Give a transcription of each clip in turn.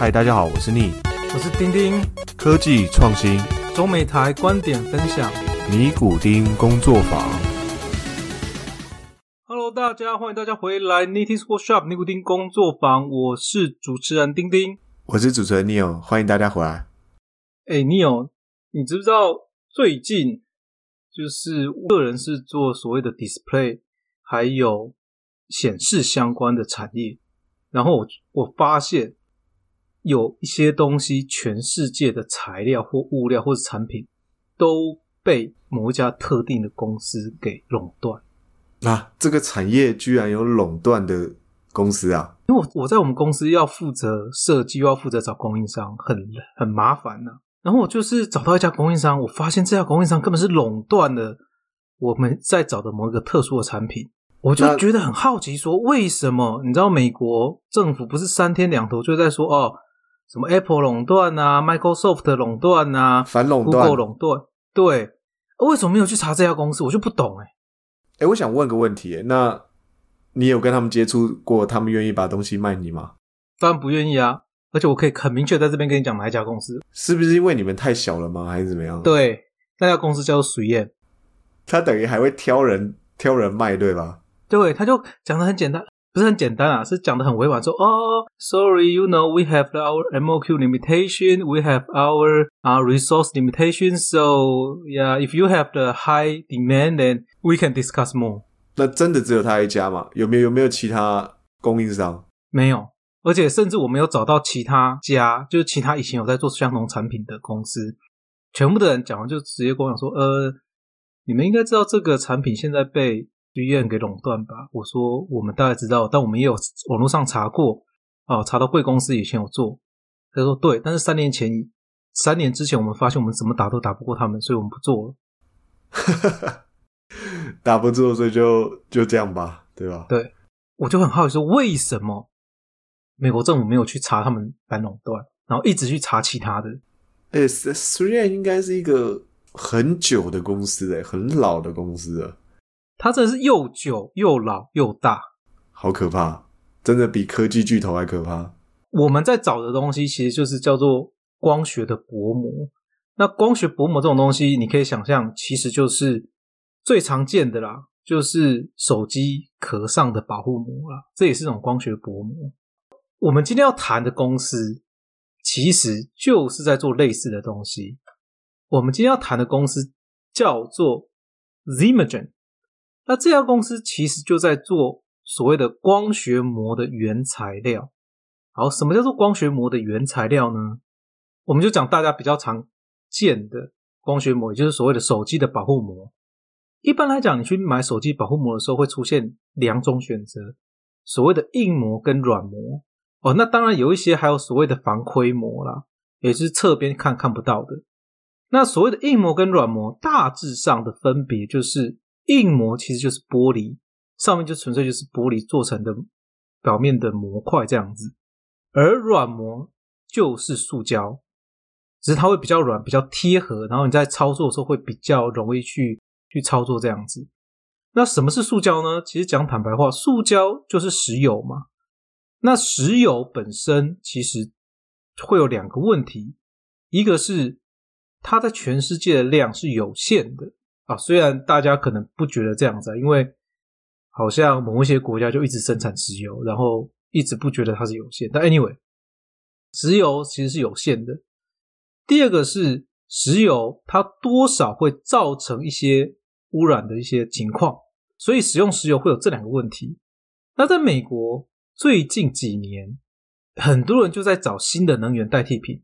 嗨，大家好，我是逆我是丁丁，科技创新中美台观点分享。尼古丁工作坊。Hello，大家欢迎大家回来 n i t i s Workshop 尼古丁工作坊，我是主持人丁丁。我是主持人 Neil，欢迎大家回来。哎，Neil，你知不知道最近就是个人是做所谓的 display 还有显示相关的产业，然后我我发现有一些东西，全世界的材料或物料或者产品都被某一家特定的公司给垄断。啊，这个产业居然有垄断的公司啊！因为我我在我们公司要负责设计，又要负责找供应商，很很麻烦呐、然后我就是找到一家供应商，我发现这家供应商根本是垄断了我们在找的某一个特殊的产品，我就那觉得很好奇，说为什么？你知道美国政府不是三天两头就在说哦，什么 Apple 垄断啊，Microsoft 垄断啊反垄断，Google 垄断，对，为什么没有去查这家公司？我就不懂哎、哎，我想问个问题，那你有跟他们接触过？他们愿意把东西卖你吗？当然不愿意啊，而且我可以很明确在这边跟你讲哪一家公司，是不是因为你们太小了吗？还是怎么样？，对，那家公司叫做水燕。他等于还会挑人挑人卖，对吧？对，他就讲的很简单，不是很简单啊，是讲的很委婉，说哦，sorry，you know we have our MOQ limitation，we have our uh resource limitation，so yeah, if you have the high demand, then we can discuss more。那真的只有他一家吗？有没有有没有其他供应商？没有，而且甚至我没有找到其他家，就是其他以前有在做相同产品的公司，全部的人讲完就直接跟我讲说，呃，你们应该知道这个产品现在被剧院给垄断吧？我说我们大概知道，但我们也有网络上查过，啊，查到贵公司以前有做。他说对，但是三年前，三年之前我们发现我们怎么打都打不过他们，所以我们不做了。打不住，所以就就这样吧，对吧？对，我就很好奇说，为什么美国政府没有去查他们反垄断，然后一直去查其他的？哎、s 虽然应该是一个很久的公司，哎，很老的公司了，它真的是又久又老又大。好可怕，真的比科技巨头还可怕。我们在找的东西其实就是叫做光学的薄膜。那光学薄膜这种东西，你可以想象，其实就是最常见的啦，就是手机壳上的保护膜啦，这也是一种光学薄膜。我们今天要谈的公司，其实就是在做类似的东西。我们今天要谈的公司叫做 Zimagen，那这家公司其实就在做所谓的光学膜的原材料。好，什么叫做光学膜的原材料呢？我们就讲大家比较常见的光学膜，也就是所谓的手机的保护膜。一般来讲，你去买手机保护膜的时候，会出现两种选择，所谓的硬膜跟软膜。哦，那当然有一些还有所谓的防窥膜啦，也是侧边看看不到的。那所谓的硬膜跟软膜，大致上的分别就是，硬膜其实就是玻璃，上面就纯粹就是玻璃做成的表面的模块这样子。而软膜就是塑胶，只是它会比较软、比较贴合，然后你在操作的时候会比较容易去去操作这样子。那什么是塑胶呢？其实讲坦白话，塑胶就是石油嘛。那石油本身其实会有两个问题，一个是它在全世界的量是有限的啊，虽然大家可能不觉得这样子，因为好像某一些国家就一直生产石油，然后一直不觉得它是有限，但 anyway，石油其实是有限的。第二个是石油，它多少会造成一些污染的一些情况，所以使用石油会有这两个问题。那在美国最近几年，很多人就在找新的能源代替品，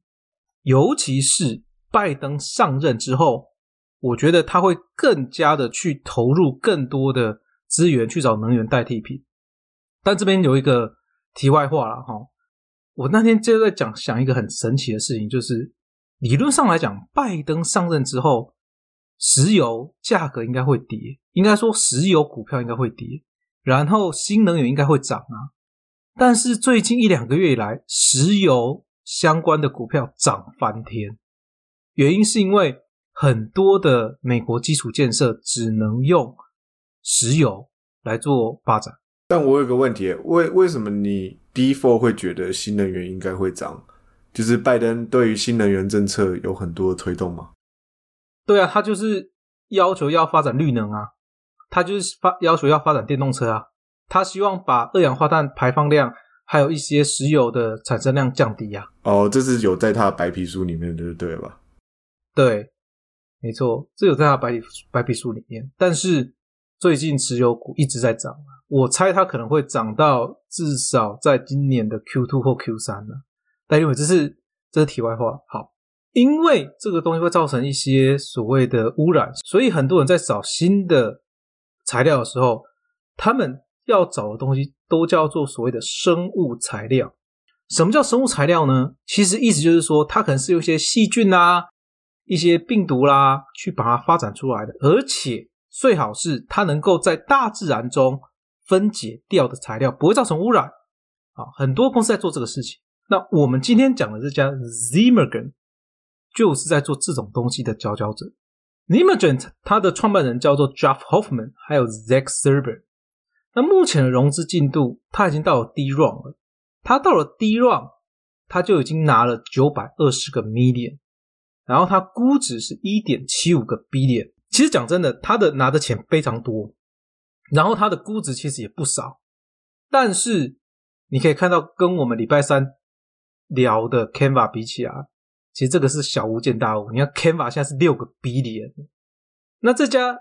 尤其是拜登上任之后，我觉得他会更加的去投入更多的资源去找能源代替品。但这边有一个题外话了哈，我那天就在讲想一个很神奇的事情，就是理论上来讲，拜登上任之后，石油价格应该会跌，应该说石油股票应该会跌，然后新能源应该会涨啊。但是最近一两个月以来，石油相关的股票涨翻天，原因是因为很多的美国基础建设只能用石油来做发展。但我有个问题，为为什么你 D four 会觉得新能源应该会涨？就是拜登对于新能源政策有很多推动吗。对啊，他就是要求要发展绿能啊，他就是发要求要发展电动车啊，他希望把二氧化碳排放量还有一些石油的产生量降低啊、哦，这是有在他的白皮书里面的，对吧？对，没错，这有在他白皮白皮书里面，但是最近持有股一直在涨，我猜它可能会涨到至少在今年的 Q two 或 Q 三了。但因为这是这是题外话，好，因为这个东西会造成一些所谓的污染，所以很多人在找新的材料的时候，他们要找的东西都叫做所谓的生物材料。什么叫生物材料呢？其实意思就是说，它可能是有一些细菌啊、一些病毒啦，去把它发展出来的，而且最好是它能够在大自然中分解掉的材料，不会造成污染。啊，很多公司在做这个事情。那我们今天讲的这家 Zimmergen 就是在做这种东西的佼佼者。Zimmergen 它的创办人叫做 Jeff Hoffman，还有 Zach Serber。那目前的融资进度，它已经到了 D round 了。它到了 D round，它就已经拿了九百二十个 million，然后它估值是一点七五个 billion。其实讲真的，它的拿的钱非常多，然后它的估值其实也不少，但是你可以看到，跟我们礼拜三聊的 Canva 比起来，其实这个是小巫见大巫。你看 Canva 现在是六个 billion，那这家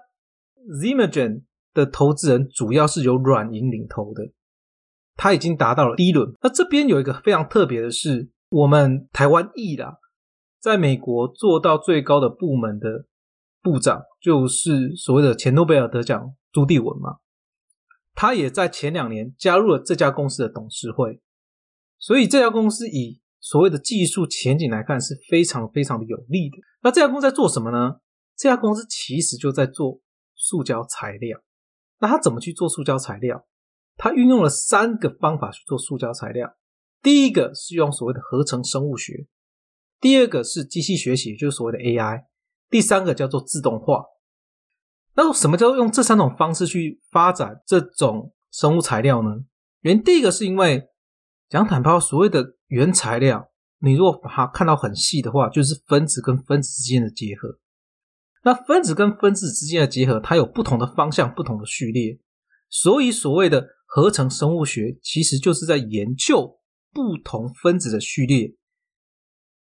Zimogen 的投资人主要是由软银领投的，他已经达到了第一轮。那这边有一个非常特别的是，我们台湾裔啦，在美国做到最高的部门的部长，就是所谓的前诺贝尔得奖朱棣文嘛。他也在前两年加入了这家公司的董事会，所以这家公司以所谓的技术前景来看是非常非常的有利的。那这家公司在做什么呢？这家公司其实就在做塑胶材料。那他怎么去做塑胶材料？他运用了三个方法去做塑胶材料。第一个是用所谓的合成生物学，第二个是机器学习，就是所谓的 AI，第三个叫做自动化。那什么叫用这三种方式去发展这种生物材料呢？原因第一个是因为讲坦白，所谓的原材料，你如果把它看到很细的话，就是分子跟分子之间的结合。那分子跟分子之间的结合，它有不同的方向、不同的序列，所以所谓的合成生物学，其实就是在研究不同分子的序列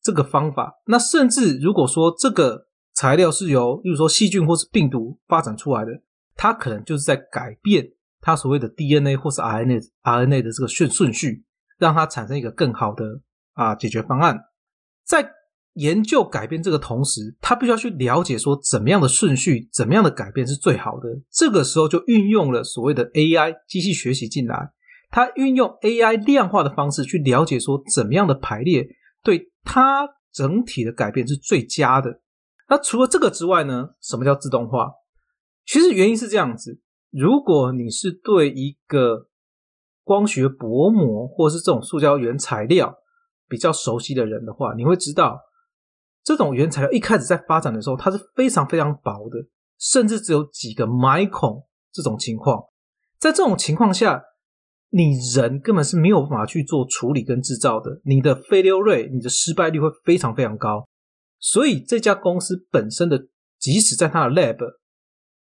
这个方法。那甚至如果说这个材料是由，例如说细菌或是病毒发展出来的，它可能就是在改变它所谓的 DNA 或是 RNA RNA 的这个顺顺序，让它产生一个更好的啊解决方案。在研究改变这个同时，他必须要去了解说怎么样的顺序、怎么样的改变是最好的。这个时候就运用了所谓的 AI 机器学习进来，它运用 AI 量化的方式去了解说怎么样的排列对它整体的改变是最佳的。那除了这个之外呢？什么叫自动化？其实原因是这样子：如果你是对一个光学薄膜或是这种塑胶原材料比较熟悉的人的话，你会知道，这种原材料一开始在发展的时候，它是非常非常薄的，甚至只有几个 micron 这种情况。在这种情况下，你人根本是没有办法去做处理跟制造的，你的 failure rate，你的失败率会非常非常高。所以这家公司本身的，即使在它的 lab，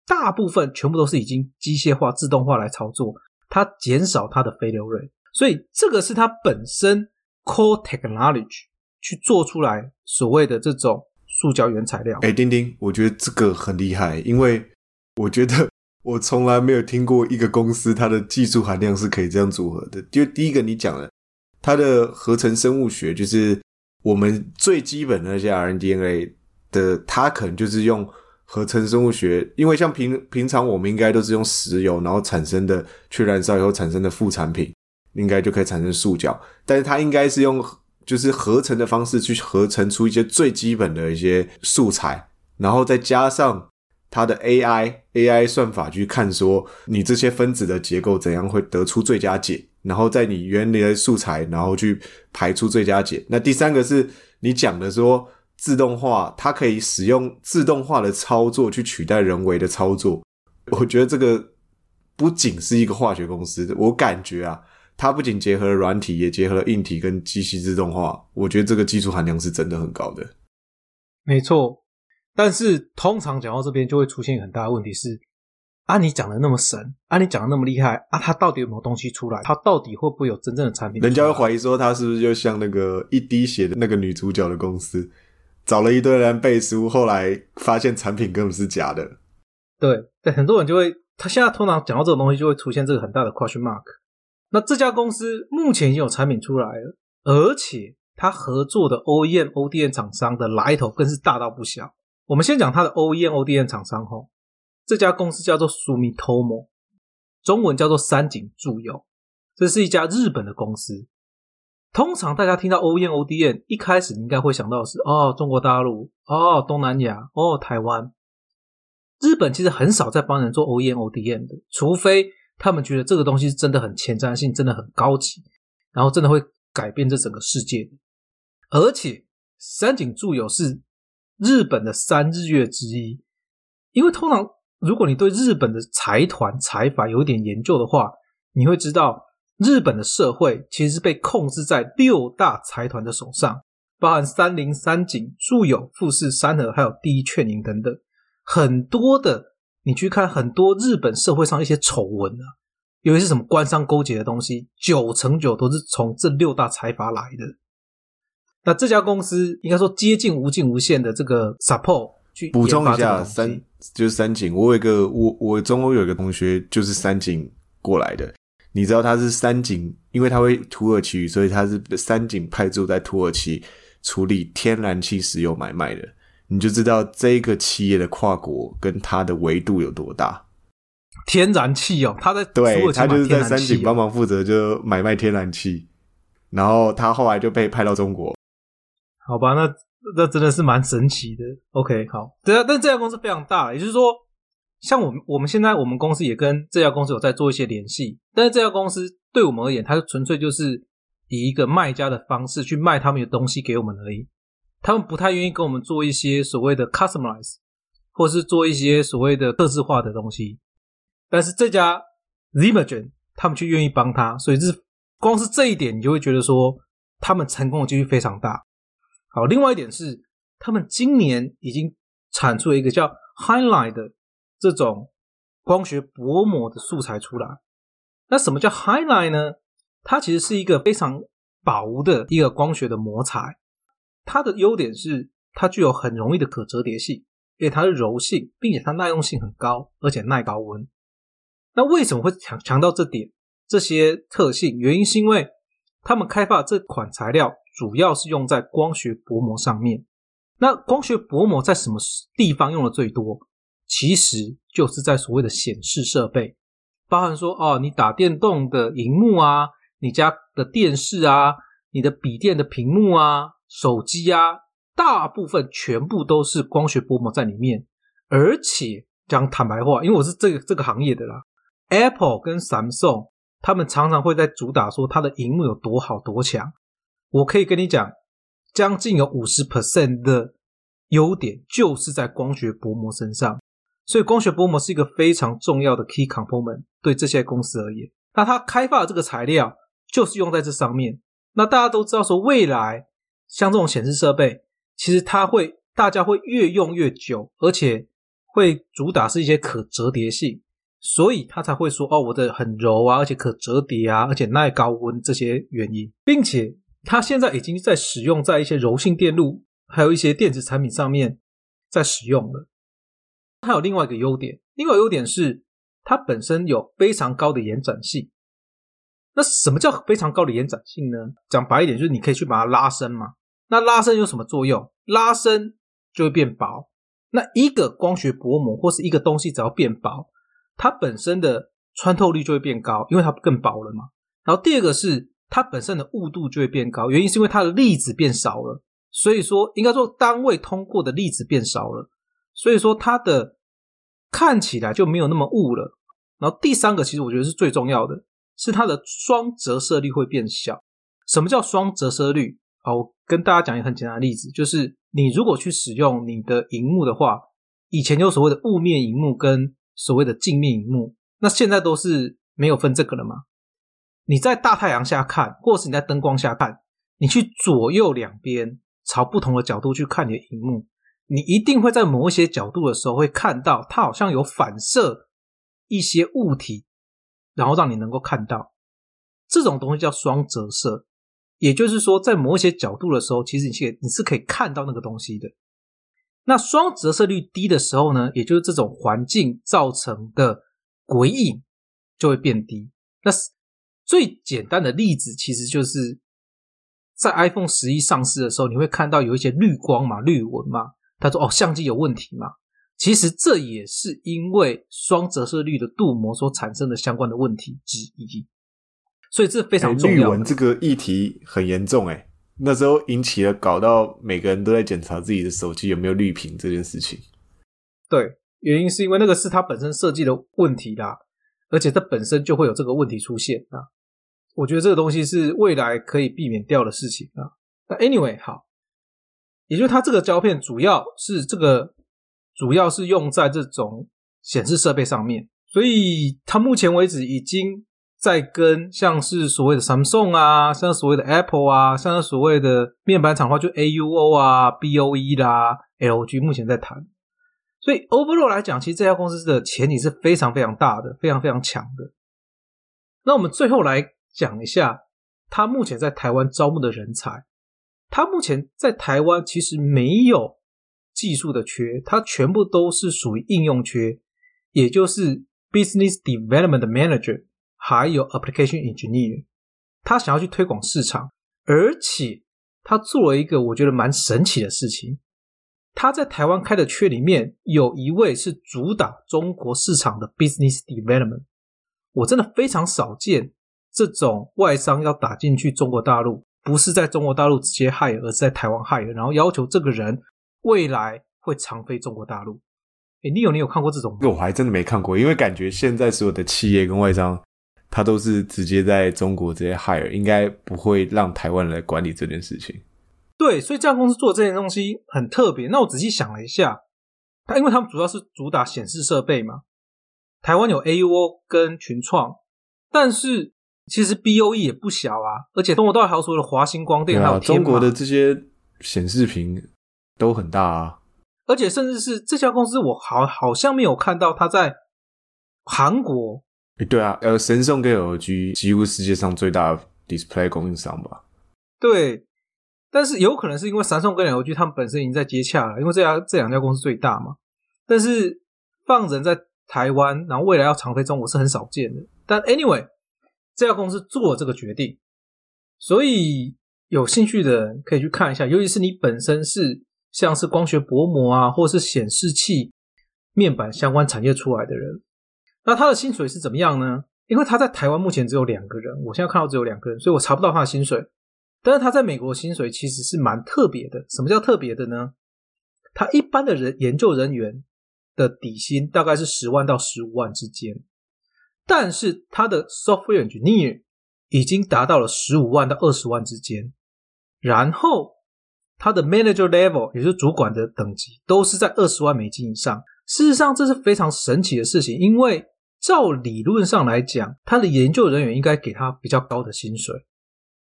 大部分全部都是已经机械化、自动化来操作，它减少它的 failure rate。所以这个是它本身 core technology 去做出来所谓的这种塑胶原材料。哎，丁丁，我觉得这个很厉害，因为我觉得我从来没有听过一个公司它的技术含量是可以这样组合的。就第一个你讲的，它的合成生物学就是我们最基本的那些 RNA 的，它可能就是用合成生物学，因为像平平常我们应该都是用石油，然后产生的去燃烧以后产生的副产品，应该就可以产生塑胶，但是它应该是用就是合成的方式去合成出一些最基本的一些素材，然后再加上它的 AI AI 算法去看说你这些分子的结构怎样会得出最佳解，然后在你原来的素材，然后去排出最佳解。那第三个是你讲的说自动化，它可以使用自动化的操作去取代人为的操作。我觉得这个不仅是一个化学公司，我感觉啊，它不仅结合了软体，也结合了硬体跟机器自动化，我觉得这个技术含量是真的很高的。没错，但是通常讲到这边就会出现很大的问题是：啊，你讲的那么神，啊，你讲的那么厉害，啊，他到底有没有东西出来？他到底会不会有真正的产品？人家会怀疑说，他是不是就像那个一滴血的那个女主角的公司，找了一堆人背书，后来发现产品根本是假的。对，对，很多人就会，他现在通常讲到这种东西，就会出现这个很大的 question mark。那这家公司目前已经有产品出来了，而且他合作的 OEM、ODM 厂商的来头更是大到不小。我们先讲它的 OEM、ODM 厂商吼，这家公司叫做 Sumitomo，中文叫做三井住友，这是一家日本的公司。通常大家听到 OEM、ODM，一开始你应该会想到是哦，中国大陆，哦，东南亚，哦，台湾。日本其实很少在帮人做 OEM、ODM 的，除非他们觉得这个东西真的很前瞻性，真的很高级，然后真的会改变这整个世界。而且三井住友是日本的三日月之一，因为通常如果你对日本的财团财阀有一点研究的话，你会知道日本的社会其实是被控制在六大财团的手上，包含三菱、三井、住友、富士、三和，还有第一劝银等等。很多的，你去看很多日本社会上一些丑闻啊，尤其是什么官商勾结的东西，九成九都是从这六大财阀来的。那这家公司应该说接近无尽无限的这个 support 去补充一下，三就是三井，我有一个我我中欧有一个同学就是三井过来的，你知道他是三井，因为他会土耳其语，所以他是三井派驻在土耳其处理天然气石油买卖的，你就知道这个企业的跨国跟它的维度有多大。天然气哦，他在对他就是在三井帮忙负责就买卖天然气，然后他后来就被派到中国。好吧，那那真的是蛮神奇的。OK，好，对啊，但这家公司非常大，也就是说，像我们我们现在我们公司也跟这家公司有在做一些联系，但是这家公司对我们而言，它纯粹就是以一个卖家的方式去卖他们的东西给我们而已，他们不太愿意跟我们做一些所谓的 customize，或是做一些所谓的特制化的东西，但是这家 Zimagen 他们却愿意帮他，所以是光是这一点，你就会觉得说他们成功的几率非常大。好，另外一点是，他们今年已经产出了一个叫 Highlight 的这种光学薄膜的素材出来。那什么叫 Highlight 呢？它其实是一个非常薄的一个光学的膜材。它的优点是它具有很容易的可折叠性，因为它的柔性，并且它耐用性很高，而且耐高温。那为什么会强强调这点？这些特性原因是因为他们开发这款材料主要是用在光学薄膜上面。那光学薄膜在什么地方用的最多？其实就是在所谓的显示设备，包含说哦，你打电动的荧幕啊，你家的电视啊，你的笔电的屏幕啊，手机啊，大部分全部都是光学薄膜在里面。而且讲坦白话，因为我是这个这个行业的啦，Apple 跟 Samsung 他们常常会在主打说它的荧幕有多好多强。我可以跟你讲，将近有五十 percent 的优点就是在光学薄膜身上。所以光学薄膜是一个非常重要的 key component，对这些公司而言。那它开发的这个材料就是用在这上面。那大家都知道说，未来像这种显示设备，其实它会大家会越用越久，而且会主打是一些可折叠性，所以它才会说哦，我的很柔啊，而且可折叠啊，而且耐高温这些原因，并且它现在已经在使用在一些柔性电路，还有一些电子产品上面在使用了。它有另外一个优点，另外一个优点是它本身有非常高的延展性。那什么叫非常高的延展性呢？讲白一点，就是你可以去把它拉伸嘛。那拉伸有什么作用？拉伸就会变薄。那一个光学薄膜或是一个东西只要变薄，它本身的穿透率就会变高，因为它更薄了嘛。然后第二个是它本身的雾度就会变高，原因是因为它的粒子变少了，所以说应该说单位通过的粒子变少了，所以说它的看起来就没有那么雾了。然后第三个其实我觉得是最重要的，是它的双折射率会变小。什么叫双折射率？好，我跟大家讲一个很简单的例子，就是你如果去使用你的荧幕的话，以前有所谓的雾面荧幕跟所谓的镜面荧幕，那现在都是没有分这个了嘛？你在大太阳下看，或是你在灯光下看，你去左右两边朝不同的角度去看你的荧幕，你一定会在某一些角度的时候会看到它好像有反射一些物体，然后让你能够看到这种东西叫双折射。也就是说，在某一些角度的时候，其实你是你是可以看到那个东西的。那双折射率低的时候呢，也就是这种环境造成的鬼影就会变低。那最简单的例子，其实就是在 iPhone 十一上市的时候，你会看到有一些绿光嘛、绿纹嘛。他说：“哦，相机有问题嘛？”其实这也是因为双折射率的镀膜所产生的相关的问题之一。所以这非常重要。绿纹这个议题很严重，哎，那时候引起了搞到每个人都在检查自己的手机有没有绿屏这件事情。对，原因是因为那个是它本身设计的问题啦，而且它本身就会有这个问题出现啊。我觉得这个东西是未来可以避免掉的事情啊。那 anyway 好，也就是它这个胶片主要是这个主要是用在这种显示设备上面，所以它目前为止已经。在跟像是所谓的 Samsung 啊，像所谓的 Apple 啊，像所谓的面板厂的话就 AUO 啊、BOE 啦、LG 目前在谈，所以 overall 来讲，其实这家公司的前景是非常非常大的，非常非常强的。那我们最后来讲一下，他目前在台湾招募的人才，他目前在台湾其实没有技术的缺，他全部都是属于应用缺，也就是 Business Development Manager。还有 application engineer，他想要去推广市场，而且他做了一个我觉得蛮神奇的事情。他在台湾开的缺里面有一位是主打中国市场的 business development，我真的非常少见这种外商要打进去中国大陆，不是在中国大陆直接 hire，而是在台湾 hire，然后要求这个人未来会常飞中国大陆。哎，你有你有看过这种？我还真的没看过，因为感觉现在所有的企业跟外商。他都是直接在中国直接 hire，应该不会让台湾人来管理这件事情。对，所以这家公司做这件东西很特别。那我仔细想了一下，他因为他们主要是主打显示设备嘛，台湾有 AUO 跟群创，但是其实 BOE 也不小啊，而且中国到还有所谓的华星光电，还有中国的这些显示屏都很大啊。而且甚至是这家公司，我好好像没有看到它在韩国。对啊，呃，神送跟 LG 几乎世界上最大的 display 供应商吧。对，但是有可能是因为三送跟 LG 他们本身已经在接洽了，因为这家这两家公司最大嘛。但是放人在台湾，然后未来要长飞中国是很少见的。但 anyway，这家公司做了这个决定，所以有兴趣的人可以去看一下，尤其是你本身是像是光学薄膜啊，或者是显示器面板相关产业出来的人。那他的薪水是怎么样呢？因为他在台湾目前只有两个人，我现在看到只有两个人，所以我查不到他的薪水。但是他在美国薪水其实是蛮特别的。什么叫特别的呢？他一般的人研究人员的底薪大概是十万到十五万之间，但是他的 software engineer 已经达到了十五万到二十万之间，然后他的 manager level 也就是主管的等级都是在二十万美金以上。事实上，这是非常神奇的事情，因为照理论上来讲，他的研究人员应该给他比较高的薪水，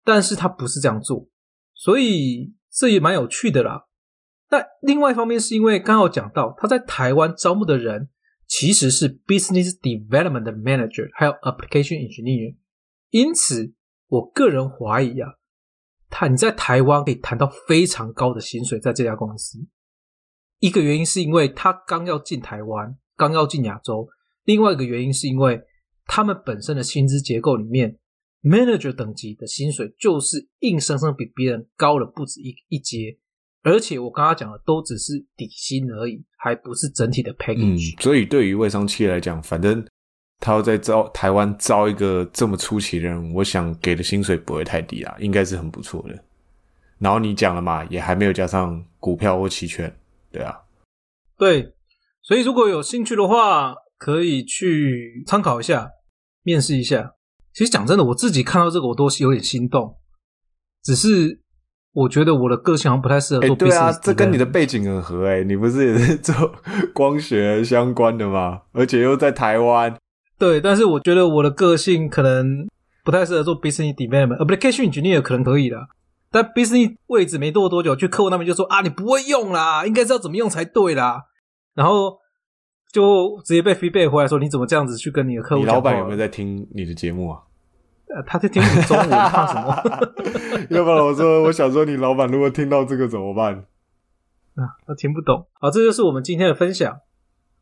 但是他不是这样做，所以这也蛮有趣的啦。那另外一方面，是因为刚好讲到他在台湾招募的人其实是 business development manager，还有 application engineer，因此我个人怀疑啊，他你在台湾可以谈到非常高的薪水，在这家公司。一个原因是因为他刚要进台湾，刚要进亚洲；另外一个原因是因为他们本身的薪资结构里面，manager 等级的薪水就是硬生生比别人高了不止一一阶，而且我刚刚讲的都只是底薪而已，还不是整体的 package。所以对于外商企业来讲，反正他要在招台湾招一个这么出奇的人，我想给的薪水不会太低啊，应该是很不错的。然后你讲了嘛，也还没有加上股票或期权。对啊，对，所以如果有兴趣的话，可以去参考一下，面试一下。其实讲真的，我自己看到这个，我都是有点心动。只是我觉得我的个性好像不太适合做。对啊，这跟你的背景很合哎，你不是也是 做光学相关的吗？而且又在台湾。对，但是我觉得我的个性可能不太适合做 business development，application engineer 可能可以的，但 business 位置没做多久，去客户那边就说啊，你不会用啦，应该知道怎么用才对啦，然后就直接被 feedback 回来说，你怎么这样子去跟你的客户？你老板有没有在听你的节目啊？呃，他在听你中文，怕什么？要不然我说，我想说，你老板如果听到这个怎么办？啊，他听不懂。好，这就是我们今天的分享。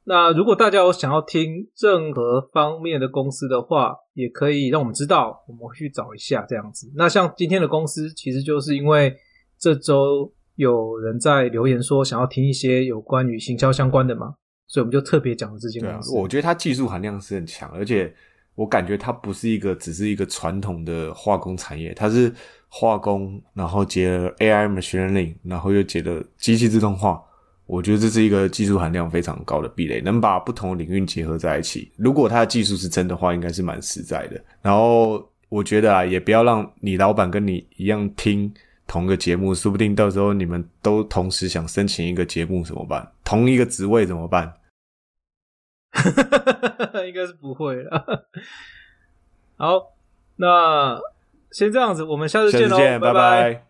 那如果大家有想要听任何方面的公司的话，也可以让我们知道，我们会去找一下这样子。那像今天的公司，其实就是因为这周有人在留言说想要听一些有关于行销相关的嘛，所以我们就特别讲了这件对啊公，司。我觉得它技术含量是很强，而且我感觉它不是一个只是一个传统的化工产业，它是化工，然后结了 AI machine learning，然后又结了机器自动化。我觉得这是一个技术含量非常高的壁垒，能把不同领域结合在一起。如果它的技术是真的话，应该是蛮实在的。然后我觉得啊，也不要让你老板跟你一样听同个节目，说不定到时候你们都同时想申请一个节目怎么办？同一个职位怎么办？应该是不会了。好，那先这样子，我们下次见喽，拜拜